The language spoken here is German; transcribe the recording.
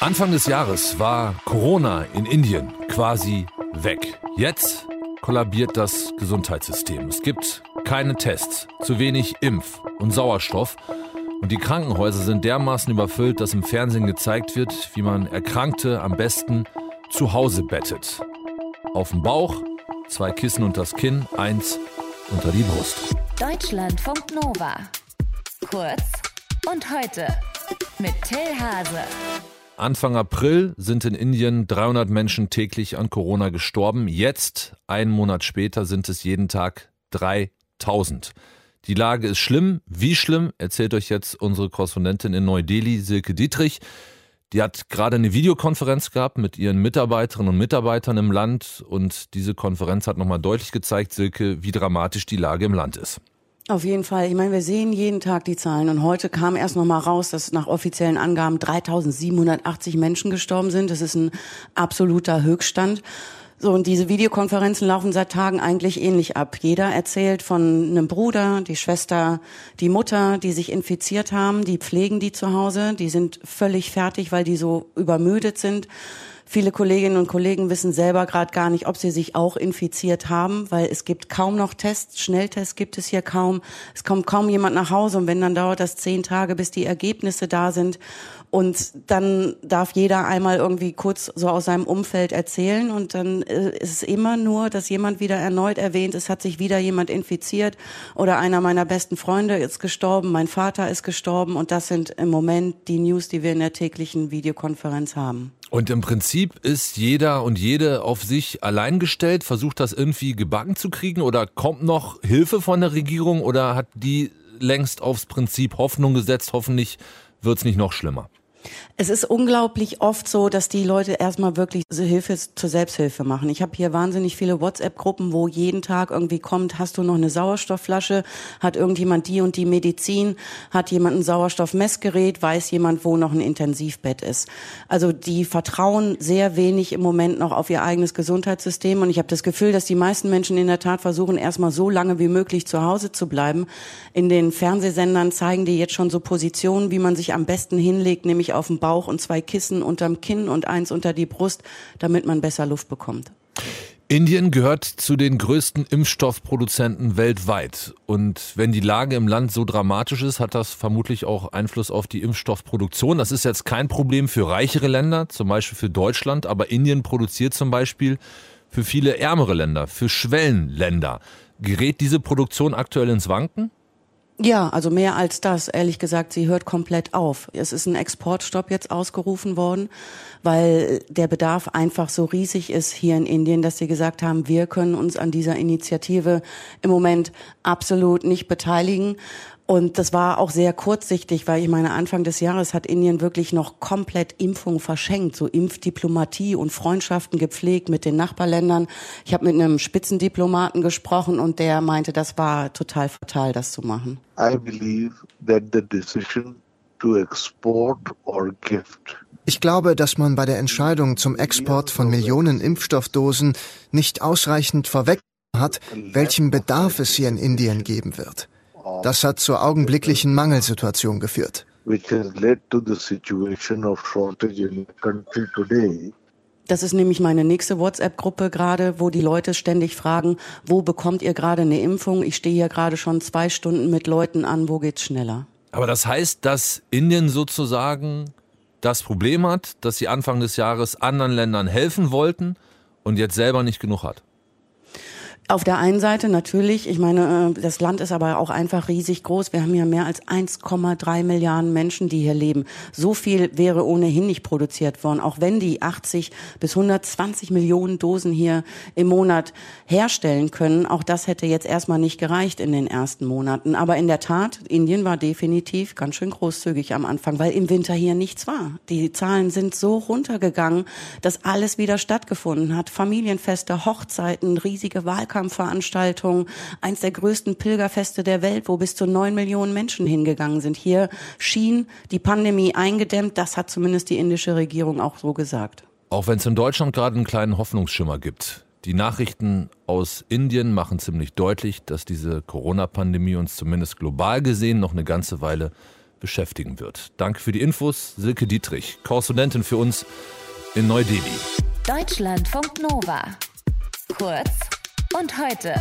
Anfang des Jahres war Corona in Indien quasi weg. Jetzt kollabiert das Gesundheitssystem. Es gibt keine Tests, zu wenig Impf- und Sauerstoff. Und die Krankenhäuser sind dermaßen überfüllt, dass im Fernsehen gezeigt wird, wie man Erkrankte am besten zu Hause bettet. Auf dem Bauch, zwei Kissen unter das Kinn, eins unter die Brust. Deutschlandfunk Nova. Kurz und heute mit Till Hase. Anfang April sind in Indien 300 Menschen täglich an Corona gestorben. Jetzt, einen Monat später, sind es jeden Tag 3000. Die Lage ist schlimm. Wie schlimm, erzählt euch jetzt unsere Korrespondentin in Neu-Delhi, Silke Dietrich. Die hat gerade eine Videokonferenz gehabt mit ihren Mitarbeiterinnen und Mitarbeitern im Land und diese Konferenz hat nochmal deutlich gezeigt, Silke, wie dramatisch die Lage im Land ist. Auf jeden Fall. Ich meine, wir sehen jeden Tag die Zahlen und heute kam erst noch mal raus, dass nach offiziellen Angaben 3780 Menschen gestorben sind. Das ist ein absoluter Höchststand. So, und diese Videokonferenzen laufen seit Tagen eigentlich ähnlich ab. Jeder erzählt von einem Bruder, die Schwester, die Mutter, die sich infiziert haben, die pflegen die zu Hause, die sind völlig fertig, weil die so übermüdet sind. Viele Kolleginnen und Kollegen wissen selber gerade gar nicht, ob sie sich auch infiziert haben, weil es gibt kaum noch Tests. Schnelltests gibt es hier kaum. Es kommt kaum jemand nach Hause und wenn dann dauert das zehn Tage, bis die Ergebnisse da sind. Und dann darf jeder einmal irgendwie kurz so aus seinem Umfeld erzählen und dann äh, ist es immer nur, dass jemand wieder erneut erwähnt, es hat sich wieder jemand infiziert oder einer meiner besten Freunde ist gestorben, mein Vater ist gestorben und das sind im Moment die News, die wir in der täglichen Videokonferenz haben. Und im Prinzip ist jeder und jede auf sich allein gestellt, versucht das irgendwie gebacken zu kriegen oder kommt noch Hilfe von der Regierung oder hat die längst aufs Prinzip Hoffnung gesetzt, hoffentlich wird es nicht noch schlimmer? Es ist unglaublich oft so, dass die Leute erstmal wirklich Hilfe zur Selbsthilfe machen. Ich habe hier wahnsinnig viele WhatsApp-Gruppen, wo jeden Tag irgendwie kommt, hast du noch eine Sauerstoffflasche? Hat irgendjemand die und die Medizin? Hat jemand ein Sauerstoffmessgerät? Weiß jemand, wo noch ein Intensivbett ist? Also die vertrauen sehr wenig im Moment noch auf ihr eigenes Gesundheitssystem. Und ich habe das Gefühl, dass die meisten Menschen in der Tat versuchen, erstmal so lange wie möglich zu Hause zu bleiben. In den Fernsehsendern zeigen die jetzt schon so Positionen, wie man sich am besten hinlegt, nämlich auf dem Bauch und zwei Kissen unterm Kinn und eins unter die Brust, damit man besser Luft bekommt. Indien gehört zu den größten Impfstoffproduzenten weltweit. Und wenn die Lage im Land so dramatisch ist, hat das vermutlich auch Einfluss auf die Impfstoffproduktion. Das ist jetzt kein Problem für reichere Länder, zum Beispiel für Deutschland, aber Indien produziert zum Beispiel für viele ärmere Länder, für Schwellenländer. Gerät diese Produktion aktuell ins Wanken? Ja, also mehr als das. Ehrlich gesagt, sie hört komplett auf. Es ist ein Exportstopp jetzt ausgerufen worden, weil der Bedarf einfach so riesig ist hier in Indien, dass sie gesagt haben, wir können uns an dieser Initiative im Moment absolut nicht beteiligen. Und das war auch sehr kurzsichtig, weil ich meine, Anfang des Jahres hat Indien wirklich noch komplett Impfung verschenkt, so Impfdiplomatie und Freundschaften gepflegt mit den Nachbarländern. Ich habe mit einem Spitzendiplomaten gesprochen und der meinte, das war total fatal, das zu machen. I believe that the decision to export or gift ich glaube, dass man bei der Entscheidung zum Export von Millionen Impfstoffdosen nicht ausreichend vorweg hat, welchen Bedarf es hier in Indien geben wird. Das hat zur augenblicklichen Mangelsituation geführt. Das ist nämlich meine nächste WhatsApp-Gruppe gerade, wo die Leute ständig fragen, wo bekommt ihr gerade eine Impfung? Ich stehe hier gerade schon zwei Stunden mit Leuten an, wo geht's schneller? Aber das heißt, dass Indien sozusagen das Problem hat, dass sie Anfang des Jahres anderen Ländern helfen wollten und jetzt selber nicht genug hat. Auf der einen Seite natürlich, ich meine, äh, das Land ist aber auch einfach riesig groß. Wir haben ja mehr als 1,3 Milliarden Menschen, die hier leben. So viel wäre ohnehin nicht produziert worden, auch wenn die 80 bis 120 Millionen Dosen hier im Monat herstellen können. Auch das hätte jetzt erstmal nicht gereicht in den ersten Monaten. Aber in der Tat, Indien war definitiv ganz schön großzügig am Anfang, weil im Winter hier nichts war. Die Zahlen sind so runtergegangen, dass alles wieder stattgefunden hat. Familienfeste, Hochzeiten, riesige Wahlkampf Wahlkampfveranstaltung, eins der größten Pilgerfeste der Welt, wo bis zu neun Millionen Menschen hingegangen sind. Hier schien die Pandemie eingedämmt. Das hat zumindest die indische Regierung auch so gesagt. Auch wenn es in Deutschland gerade einen kleinen Hoffnungsschimmer gibt. Die Nachrichten aus Indien machen ziemlich deutlich, dass diese Corona-Pandemie uns zumindest global gesehen noch eine ganze Weile beschäftigen wird. Danke für die Infos, Silke Dietrich, Korrespondentin für uns in Neu-Delhi. Deutschlandfunk Nova. Kurz und heute.